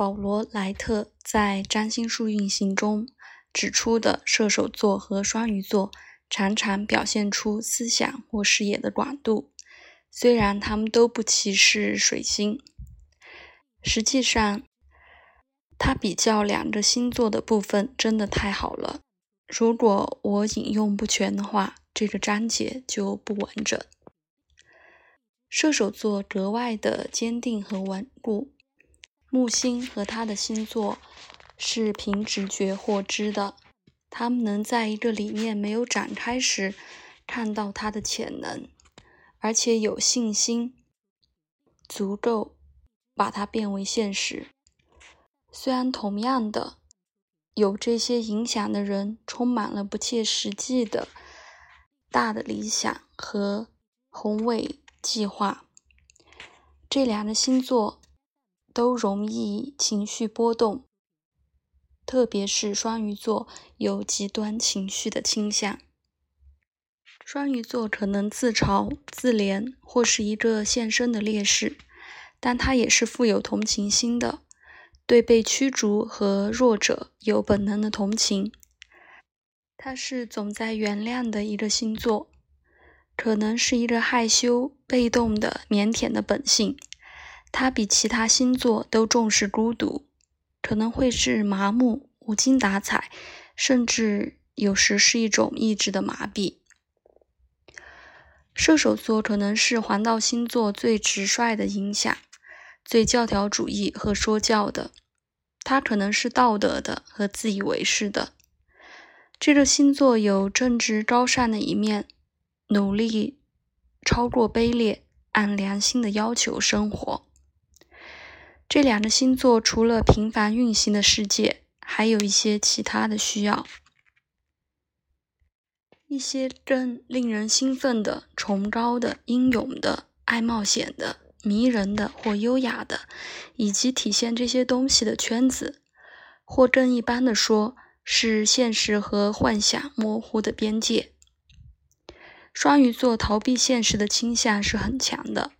保罗·莱特在《占星术运行》中指出的，射手座和双鱼座常常表现出思想或视野的广度，虽然他们都不歧视水星。实际上，他比较两个星座的部分真的太好了。如果我引用不全的话，这个章节就不完整。射手座格外的坚定和稳固。木星和他的星座是凭直觉获知的，他们能在一个理念没有展开时看到它的潜能，而且有信心足够把它变为现实。虽然同样的，有这些影响的人充满了不切实际的大的理想和宏伟计划，这两个星座。都容易情绪波动，特别是双鱼座有极端情绪的倾向。双鱼座可能自嘲、自怜，或是一个现身的烈士，但他也是富有同情心的，对被驱逐和弱者有本能的同情。他是总在原谅的一个星座，可能是一个害羞、被动的、腼腆的本性。他比其他星座都重视孤独，可能会是麻木、无精打采，甚至有时是一种意志的麻痹。射手座可能是黄道星座最直率的影响，最教条主义和说教的。他可能是道德的和自以为是的。这个星座有正直高尚的一面，努力超过卑劣，按良心的要求生活。这两个星座除了平凡运行的世界，还有一些其他的需要，一些更令人兴奋的、崇高的、英勇的、爱冒险的、迷人的或优雅的，以及体现这些东西的圈子，或更一般的说，是现实和幻想模糊的边界。双鱼座逃避现实的倾向是很强的。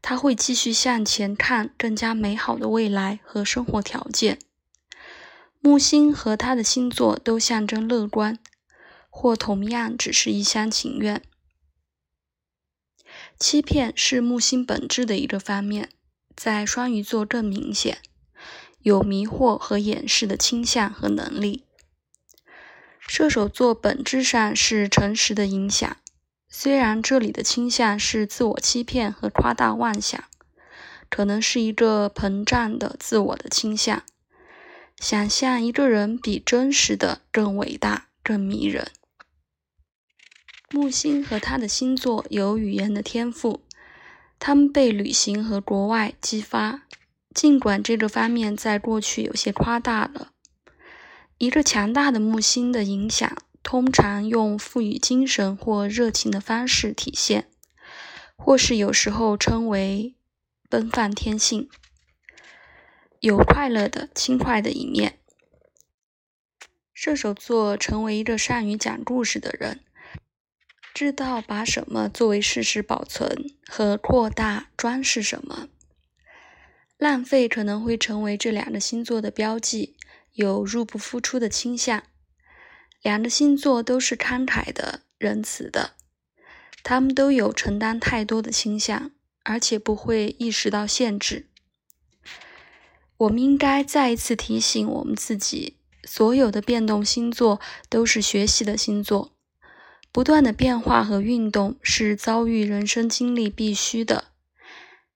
他会继续向前看更加美好的未来和生活条件。木星和他的星座都象征乐观，或同样只是一厢情愿。欺骗是木星本质的一个方面，在双鱼座更明显，有迷惑和掩饰的倾向和能力。射手座本质上是诚实的影响。虽然这里的倾向是自我欺骗和夸大妄想，可能是一个膨胀的自我的倾向，想象一个人比真实的更伟大、更迷人。木星和他的星座有语言的天赋，他们被旅行和国外激发，尽管这个方面在过去有些夸大了。一个强大的木星的影响。通常用赋予精神或热情的方式体现，或是有时候称为奔放天性，有快乐的轻快的一面。射手座成为一个善于讲故事的人，知道把什么作为事实保存和扩大装饰什么。浪费可能会成为这两个星座的标记，有入不敷出的倾向。两个星座都是慷慨的、仁慈的，他们都有承担太多的倾向，而且不会意识到限制。我们应该再一次提醒我们自己：所有的变动星座都是学习的星座，不断的变化和运动是遭遇人生经历必须的。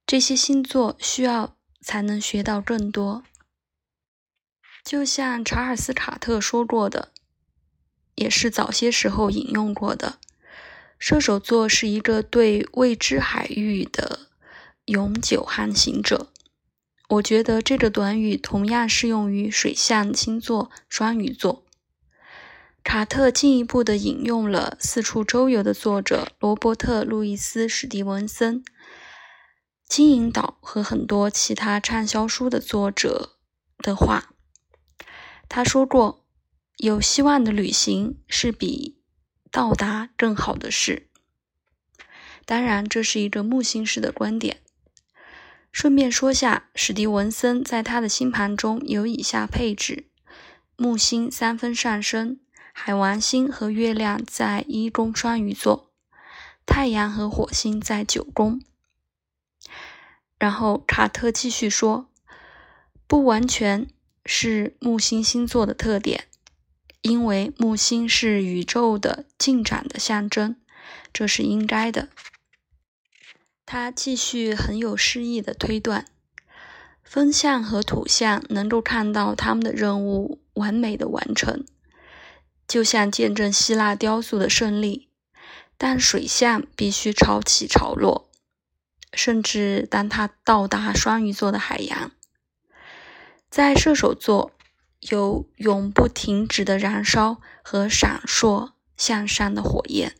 这些星座需要才能学到更多。就像查尔斯·卡特说过的。也是早些时候引用过的。射手座是一个对未知海域的永久航行者。我觉得这个短语同样适用于水象星座双鱼座。卡特进一步的引用了四处周游的作者罗伯特·路易斯·史蒂文森、金银岛和很多其他畅销书的作者的话。他说过。有希望的旅行是比到达更好的事。当然，这是一个木星式的观点。顺便说下，史蒂文森在他的星盘中有以下配置：木星三分上升，海王星和月亮在一宫双鱼座，太阳和火星在九宫。然后卡特继续说，不完全是木星星座的特点，因为木星是宇宙的进展的象征，这是应该的。他继续很有诗意的推断，风象和土象能够看到他们的任务完美的完成，就像见证希腊雕塑的胜利；但水象必须潮起潮落，甚至当它到达双鱼座的海洋，在射手座有永不停止的燃烧和闪烁向上的火焰。